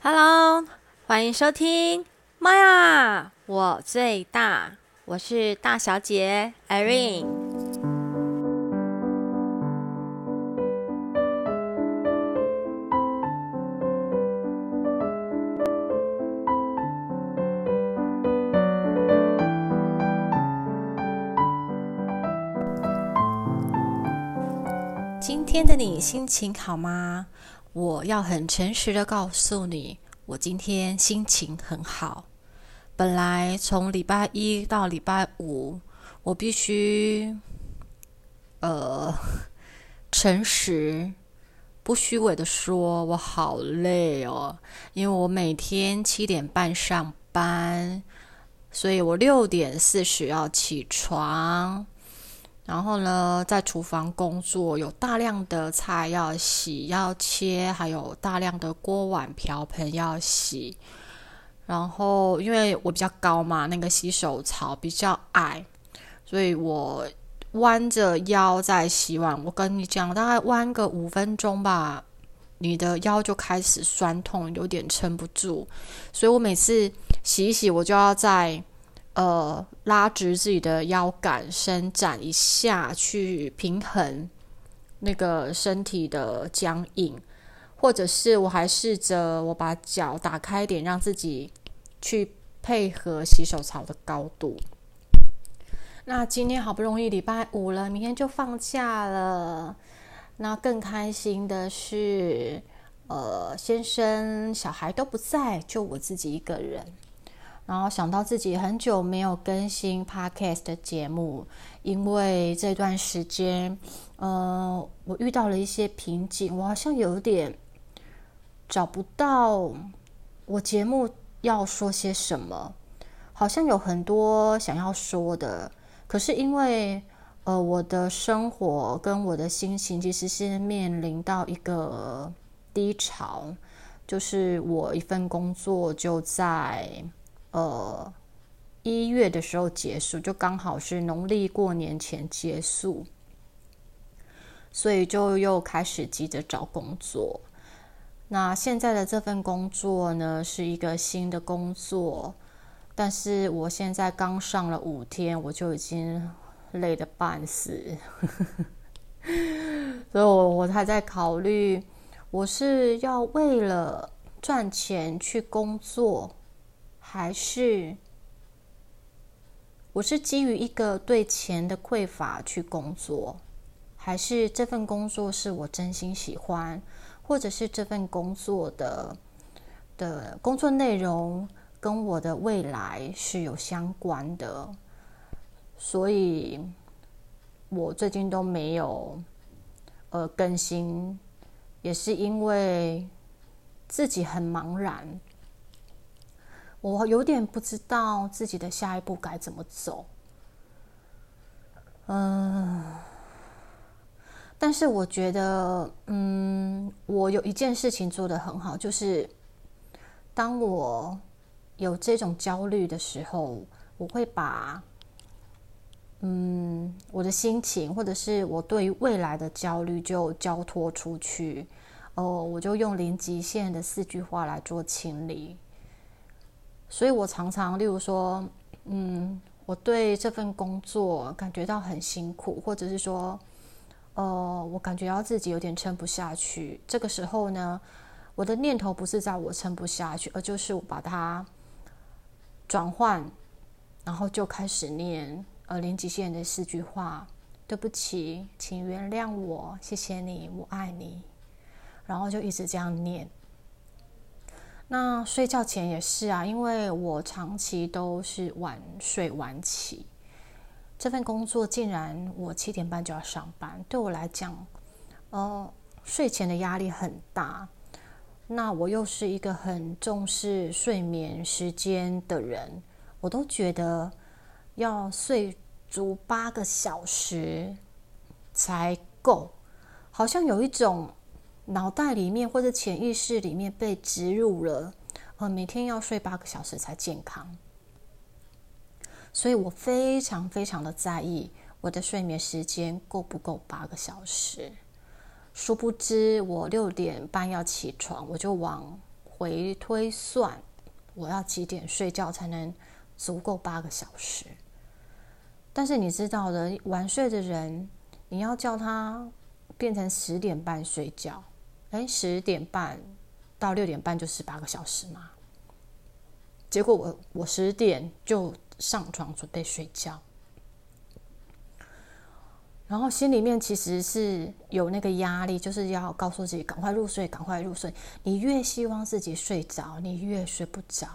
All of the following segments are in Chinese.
Hello，欢迎收听。妈呀，我最大，我是大小姐 Irene。今天的你心情好吗？我要很诚实的告诉你，我今天心情很好。本来从礼拜一到礼拜五，我必须呃诚实、不虚伪的说，我好累哦，因为我每天七点半上班，所以我六点四十要起床。然后呢，在厨房工作，有大量的菜要洗、要切，还有大量的锅碗瓢盆要洗。然后，因为我比较高嘛，那个洗手槽比较矮，所以我弯着腰在洗碗。我跟你讲，大概弯个五分钟吧，你的腰就开始酸痛，有点撑不住。所以我每次洗一洗，我就要在。呃，拉直自己的腰杆，伸展一下，去平衡那个身体的僵硬，或者是我还试着我把脚打开一点，让自己去配合洗手槽的高度。那今天好不容易礼拜五了，明天就放假了。那更开心的是，呃，先生、小孩都不在，就我自己一个人。然后想到自己很久没有更新 podcast 的节目，因为这段时间，呃，我遇到了一些瓶颈，我好像有点找不到我节目要说些什么，好像有很多想要说的，可是因为呃，我的生活跟我的心情其实是面临到一个低潮，就是我一份工作就在。呃，一月的时候结束，就刚好是农历过年前结束，所以就又开始急着找工作。那现在的这份工作呢，是一个新的工作，但是我现在刚上了五天，我就已经累得半死，所以我我还在考虑，我是要为了赚钱去工作。还是我是基于一个对钱的匮乏去工作，还是这份工作是我真心喜欢，或者是这份工作的的工作内容跟我的未来是有相关的，所以我最近都没有呃更新，也是因为自己很茫然。我有点不知道自己的下一步该怎么走，嗯，但是我觉得，嗯，我有一件事情做得很好，就是当我有这种焦虑的时候，我会把，嗯，我的心情或者是我对于未来的焦虑就交托出去，哦，我就用零极限的四句话来做清理。所以我常常，例如说，嗯，我对这份工作感觉到很辛苦，或者是说，呃，我感觉到自己有点撑不下去。这个时候呢，我的念头不是在我撑不下去，而就是我把它转换，然后就开始念呃零极限的四句话：对不起，请原谅我，谢谢你，我爱你。然后就一直这样念。那睡觉前也是啊，因为我长期都是晚睡晚起，这份工作竟然我七点半就要上班，对我来讲，呃，睡前的压力很大。那我又是一个很重视睡眠时间的人，我都觉得要睡足八个小时才够，好像有一种。脑袋里面或者潜意识里面被植入了，呃，每天要睡八个小时才健康，所以我非常非常的在意我的睡眠时间够不够八个小时。殊不知，我六点半要起床，我就往回推算，我要几点睡觉才能足够八个小时。但是你知道的，晚睡的人，你要叫他变成十点半睡觉，哎，十点半到六点半就是八个小时嘛。结果我我十点就上床准备睡觉。然后心里面其实是有那个压力，就是要告诉自己赶快入睡，赶快入睡。你越希望自己睡着，你越睡不着，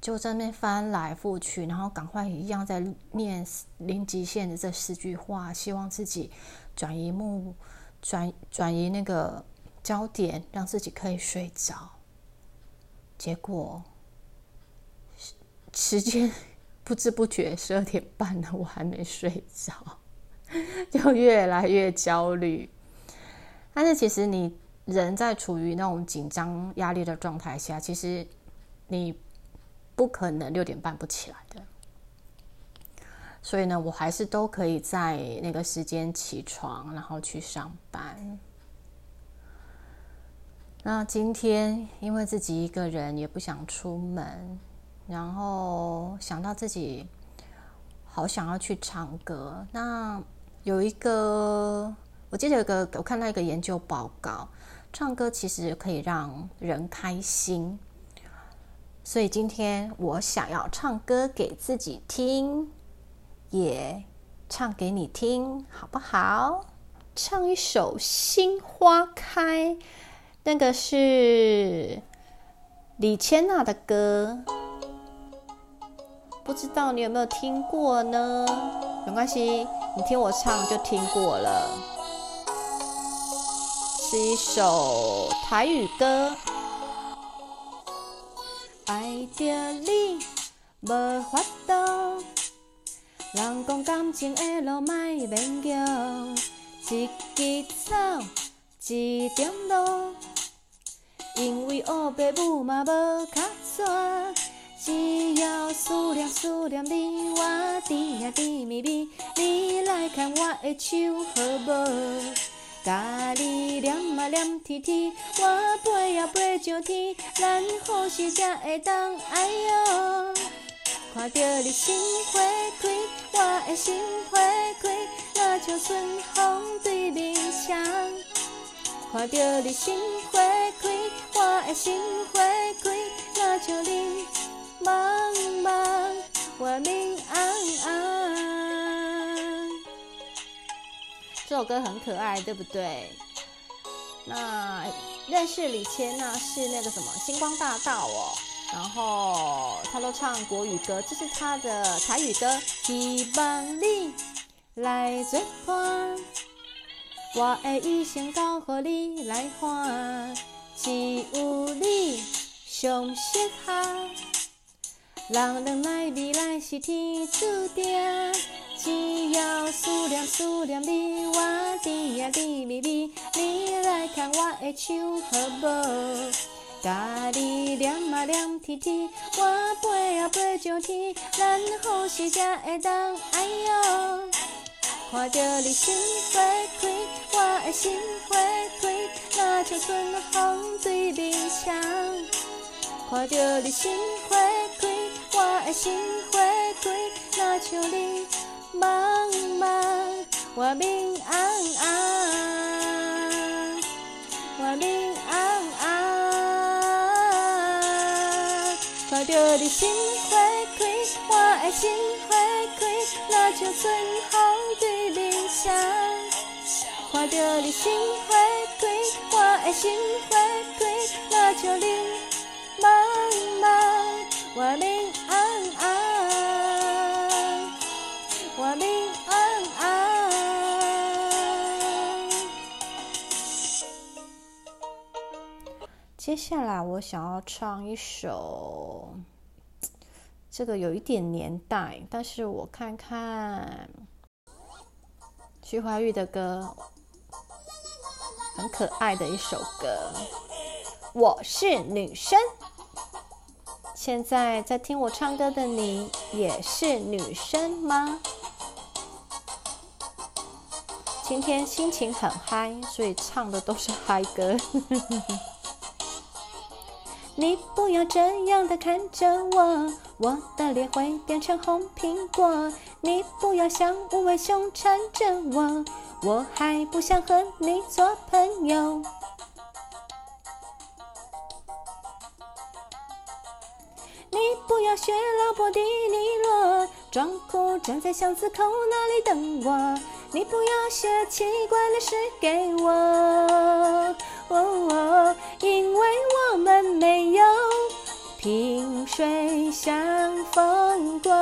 就在那翻来覆去，然后赶快一样在念零极限的这四句话，希望自己转移目转转移那个焦点，让自己可以睡着。结果时间不知不觉十二点半了，我还没睡着。就越来越焦虑，但是其实你人在处于那种紧张、压力的状态下，其实你不可能六点半不起来的。所以呢，我还是都可以在那个时间起床，然后去上班。那今天因为自己一个人也不想出门，然后想到自己好想要去唱歌，那。有一个，我记得有个，我看到一个研究报告，唱歌其实可以让人开心，所以今天我想要唱歌给自己听，也唱给你听，好不好？唱一首《心花开》，那个是李千娜的歌，不知道你有没有听过呢？没关系。你听我唱就听过了，是一首台语歌。爱着你无法度，人讲感情的路莫勉强，一枝草，一点路，因为黑白母嘛无较 straw。只要思念思念你，我甜呀甜蜜蜜，你来牵我的手好无？甲你念啊念天天，我飞呀飞上天，咱何时才会当？哎呦，看着你心花开，我的心花开，若像春风对面墙。看着你心花开，我的心花开，那像你。茫茫，我明暗暗。这首歌很可爱，对不对？那认识李千那是那个什么星光大道哦，然后他都唱国语歌，这是他的台语歌。希望你来作伴，我的一生交予你来看，只有你上适合。人两来未来是天注定，只要思念思念你，我甜呀甜蜜蜜，你来牵我的手好无？甲你念啊念天天，我飞啊飞上天，咱何时才会当？哎呦，看着你心花开，我的心花开，若像春风对面墙。看着你心花开。我的心花开，若像你茫茫，我明暗暗，我明暗暗。看着你心花开，我的心花开，若像春风对面墙。看着你心花开，我的心花开，若像你茫茫，我明。接下来我想要唱一首，这个有一点年代，但是我看看徐怀钰的歌，很可爱的一首歌。我是女生，现在在听我唱歌的你也是女生吗？今天心情很嗨，所以唱的都是嗨歌。你不要这样的看着我，我的脸会变成红苹果。你不要像无尾熊缠着我，我还不想和你做朋友。你不要学老婆迪尼罗，装酷站在巷子口那里等我。你不要写奇怪的诗给我，哦，因为我们没有萍水相逢过。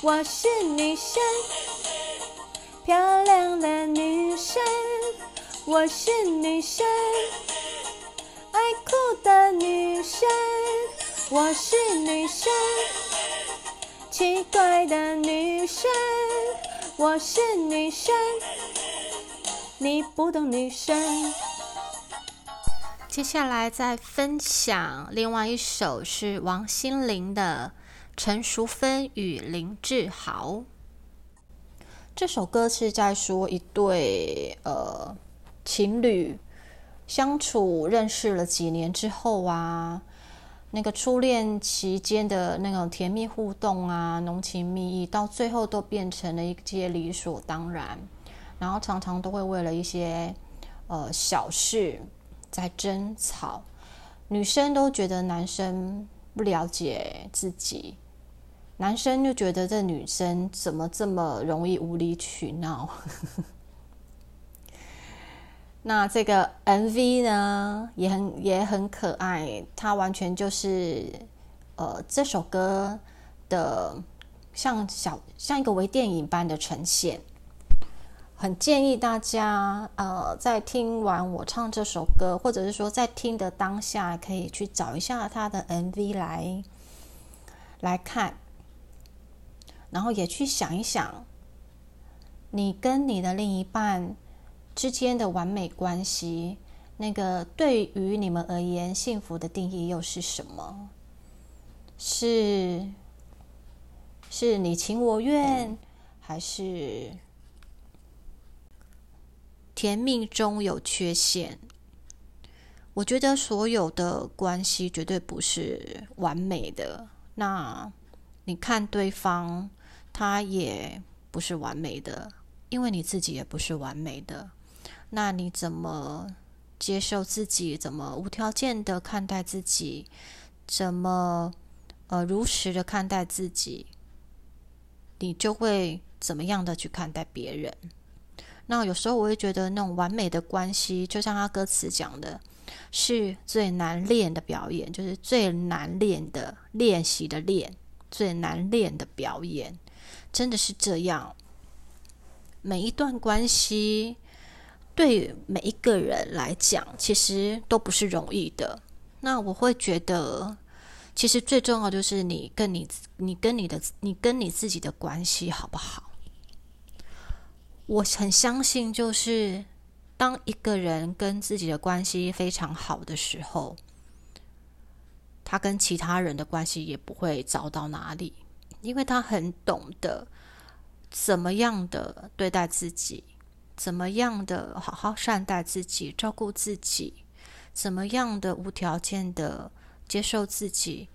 我是女生，漂亮的女生。我是女生，爱哭的女生。我是女生。奇怪的女生，我是女生，你不懂女生。接下来再分享另外一首是王心凌的《陈淑芬与林志豪》。这首歌是在说一对呃情侣相处认识了几年之后啊。那个初恋期间的那种甜蜜互动啊，浓情蜜意，到最后都变成了一些理所当然，然后常常都会为了一些呃小事在争吵，女生都觉得男生不了解自己，男生就觉得这女生怎么这么容易无理取闹。那这个 MV 呢，也很也很可爱，它完全就是呃这首歌的像小像一个微电影般的呈现，很建议大家呃在听完我唱这首歌，或者是说在听的当下，可以去找一下他的 MV 来来看，然后也去想一想，你跟你的另一半。之间的完美关系，那个对于你们而言幸福的定义又是什么？是是你情我愿，还是甜蜜中有缺陷？我觉得所有的关系绝对不是完美的。那你看对方，他也不是完美的，因为你自己也不是完美的。那你怎么接受自己？怎么无条件的看待自己？怎么呃如实的看待自己？你就会怎么样的去看待别人？那有时候我会觉得，那种完美的关系，就像他歌词讲的，是最难练的表演，就是最难练的练习的练，最难练的表演，真的是这样。每一段关系。对每一个人来讲，其实都不是容易的。那我会觉得，其实最重要就是你跟你、你跟你的、你跟你自己的关系好不好？我很相信，就是当一个人跟自己的关系非常好的时候，他跟其他人的关系也不会糟到哪里，因为他很懂得怎么样的对待自己。怎么样的好好善待自己，照顾自己？怎么样的无条件的接受自己？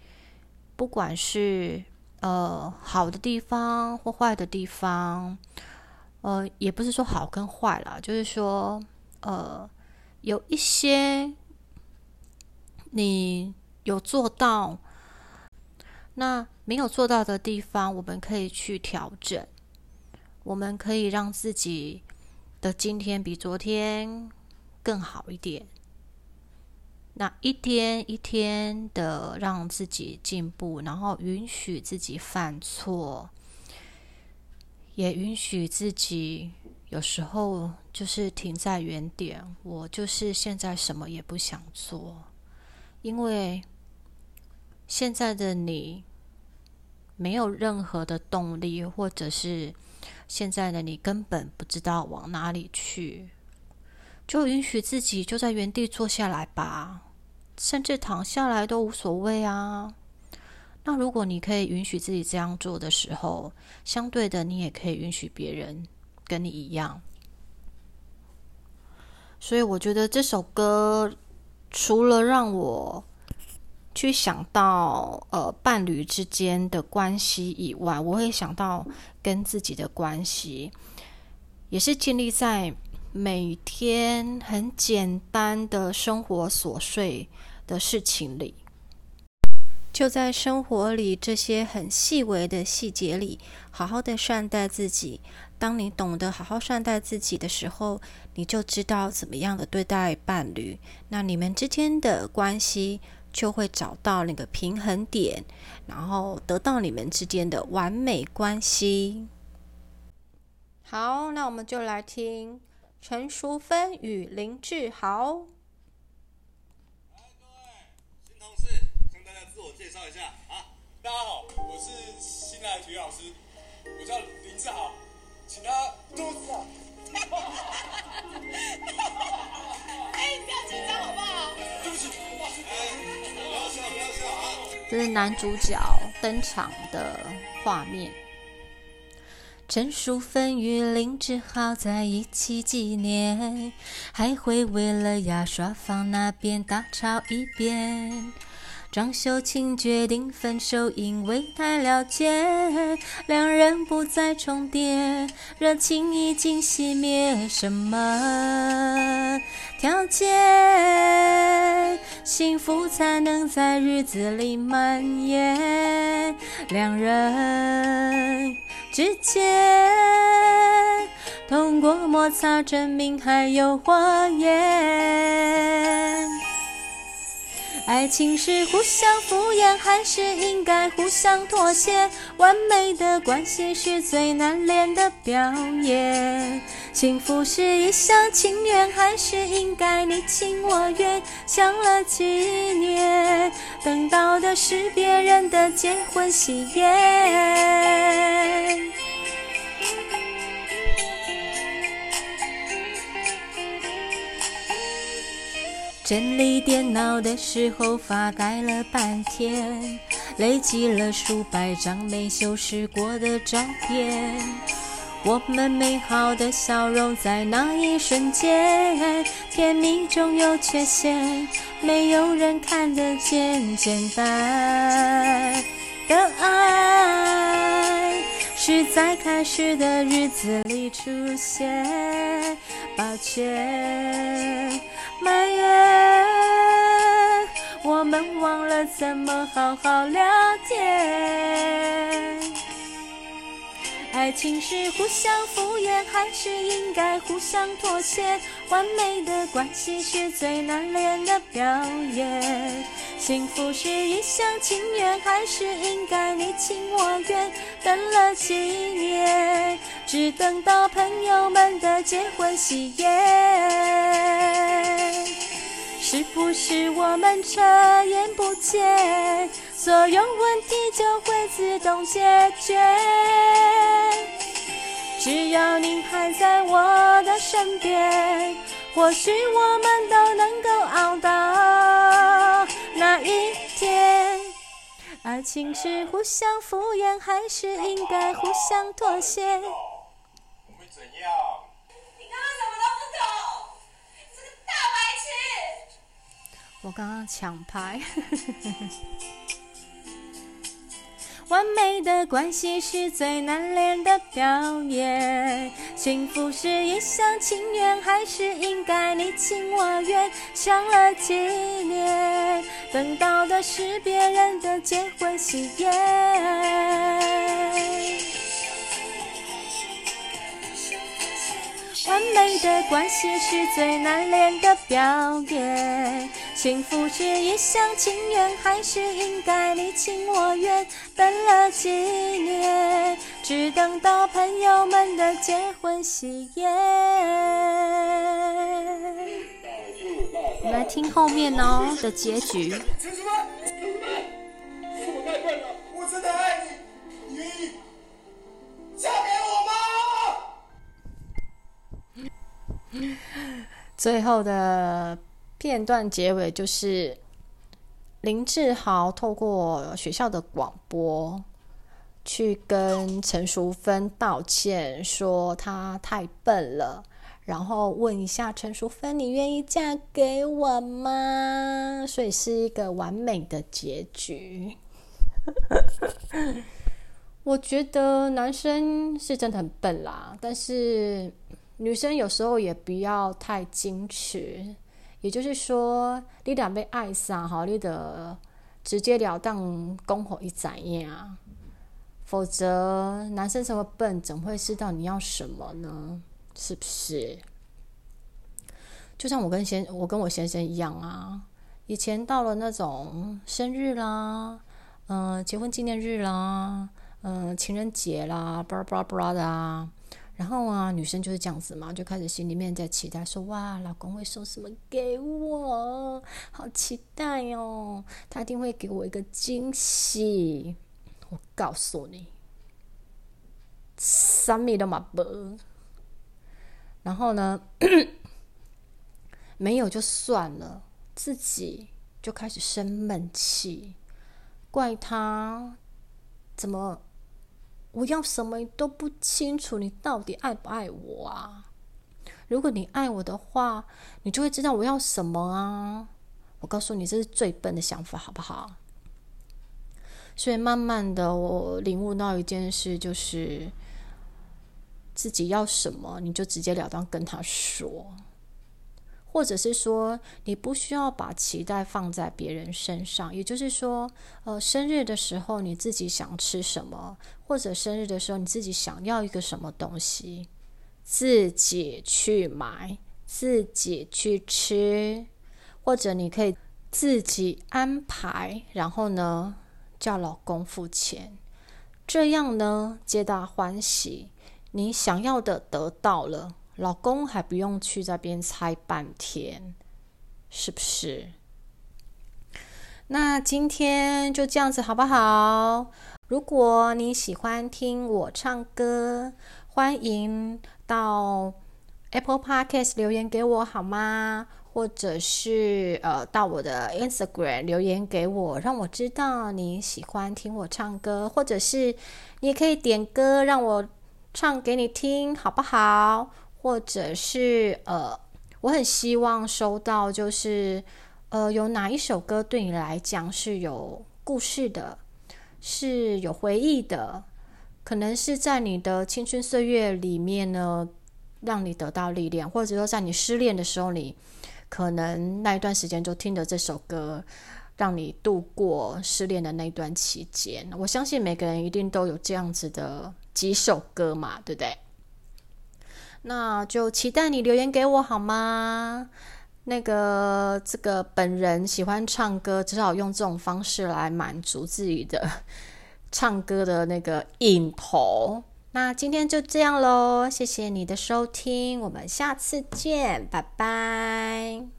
不管是呃好的地方或坏的地方，呃，也不是说好跟坏啦，就是说呃有一些你有做到，那没有做到的地方，我们可以去调整，我们可以让自己。的今天比昨天更好一点，那一天一天的让自己进步，然后允许自己犯错，也允许自己有时候就是停在原点。我就是现在什么也不想做，因为现在的你没有任何的动力，或者是。现在的你根本不知道往哪里去，就允许自己就在原地坐下来吧，甚至躺下来都无所谓啊。那如果你可以允许自己这样做的时候，相对的，你也可以允许别人跟你一样。所以我觉得这首歌除了让我去想到呃伴侣之间的关系以外，我会想到跟自己的关系，也是建立在每天很简单的生活琐碎的事情里。就在生活里这些很细微的细节里，好好的善待自己。当你懂得好好善待自己的时候，你就知道怎么样的对待伴侣，那你们之间的关系就会找到那个平衡点，然后得到你们之间的完美关系。好，那我们就来听陈淑芬与林志豪。介绍一下啊，大家好，我是新来的体育老师，我叫林志豪，请他多指教。哎，不要紧张好不好？对不起，不要笑，不要笑啊！这是男主角登场的画面。陈淑芬与林志豪在一起几年，还会为了牙刷放那边大吵一遍。张秀清决定分手，因为太了解，两人不再重叠，热情已经熄灭。什么条件，幸福才能在日子里蔓延？两人之间，通过摩擦证明还有火焰。爱情是互相敷衍，还是应该互相妥协？完美的关系是最难练的表演。幸福是一厢情愿，还是应该你情我愿？想了几年，等到的是别人的结婚喜宴。整理电脑的时候，发呆了半天，累积了数百张没修饰过的照片。我们美好的笑容在那一瞬间，甜蜜中有缺陷，没有人看得见。简单的爱是在开始的日子里出现。抱歉。埋怨，我们忘了怎么好好聊天。爱情是互相敷衍，还是应该互相妥协？完美的关系是最难练的表演。幸福是一厢情愿，还是应该你情我愿？等了几年，只等到朋友们的结婚喜宴。是不是我们遮掩不见，所有问题就会自动解决？只要你还在我的身边，或许我们都能够熬到那一天。爱情是互相敷衍，还是应该互相妥协？我会怎样？我刚刚抢拍。完美的关系是最难练的表演。幸福是一厢情愿，还是应该你情我愿？想了几年，等到的是别人的结婚喜宴。完美的关系是最难练的表演。幸福是一厢情愿，还是应该你情我愿？等了几年，只等到朋友们的结婚喜宴。我们来听后面哦的结局。我真的爱你，你最后的片段结尾就是林志豪透过学校的广播去跟陈淑芬道歉，说他太笨了，然后问一下陈淑芬，你愿意嫁给我吗？所以是一个完美的结局。我觉得男生是真的很笨啦，但是女生有时候也不要太矜持。也就是说，你俩被爱上好，你得直截了当公火一斩样，否则男生这么笨，怎会知道你要什么呢？是不是？就像我跟先我跟我先生一样啊，以前到了那种生日啦，嗯，结婚纪念日啦。嗯，情人节啦，巴拉巴拉巴拉的啊，然后啊，女生就是这样子嘛，就开始心里面在期待，说哇，老公会送什么给我？好期待哦，他一定会给我一个惊喜。我告诉你，什么都嘛不。然后呢，没有就算了，自己就开始生闷气，怪他怎么。我要什么都不清楚，你到底爱不爱我啊？如果你爱我的话，你就会知道我要什么啊！我告诉你，这是最笨的想法，好不好？所以慢慢的，我领悟到一件事，就是自己要什么，你就直截了当跟他说。或者是说，你不需要把期待放在别人身上，也就是说，呃，生日的时候你自己想吃什么，或者生日的时候你自己想要一个什么东西，自己去买，自己去吃，或者你可以自己安排，然后呢叫老公付钱，这样呢皆大欢喜，你想要的得到了。老公还不用去这边猜半天，是不是？那今天就这样子好不好？如果你喜欢听我唱歌，欢迎到 Apple Podcast 留言给我好吗？或者是呃到我的 Instagram 留言给我，让我知道你喜欢听我唱歌，或者是你也可以点歌让我唱给你听，好不好？或者是呃，我很希望收到，就是呃，有哪一首歌对你来讲是有故事的，是有回忆的，可能是在你的青春岁月里面呢，让你得到力量，或者说在你失恋的时候，你可能那一段时间就听着这首歌，让你度过失恋的那段期间。我相信每个人一定都有这样子的几首歌嘛，对不对？那就期待你留言给我好吗？那个这个本人喜欢唱歌，只好用这种方式来满足自己的唱歌的那个瘾头。那今天就这样喽，谢谢你的收听，我们下次见，拜拜。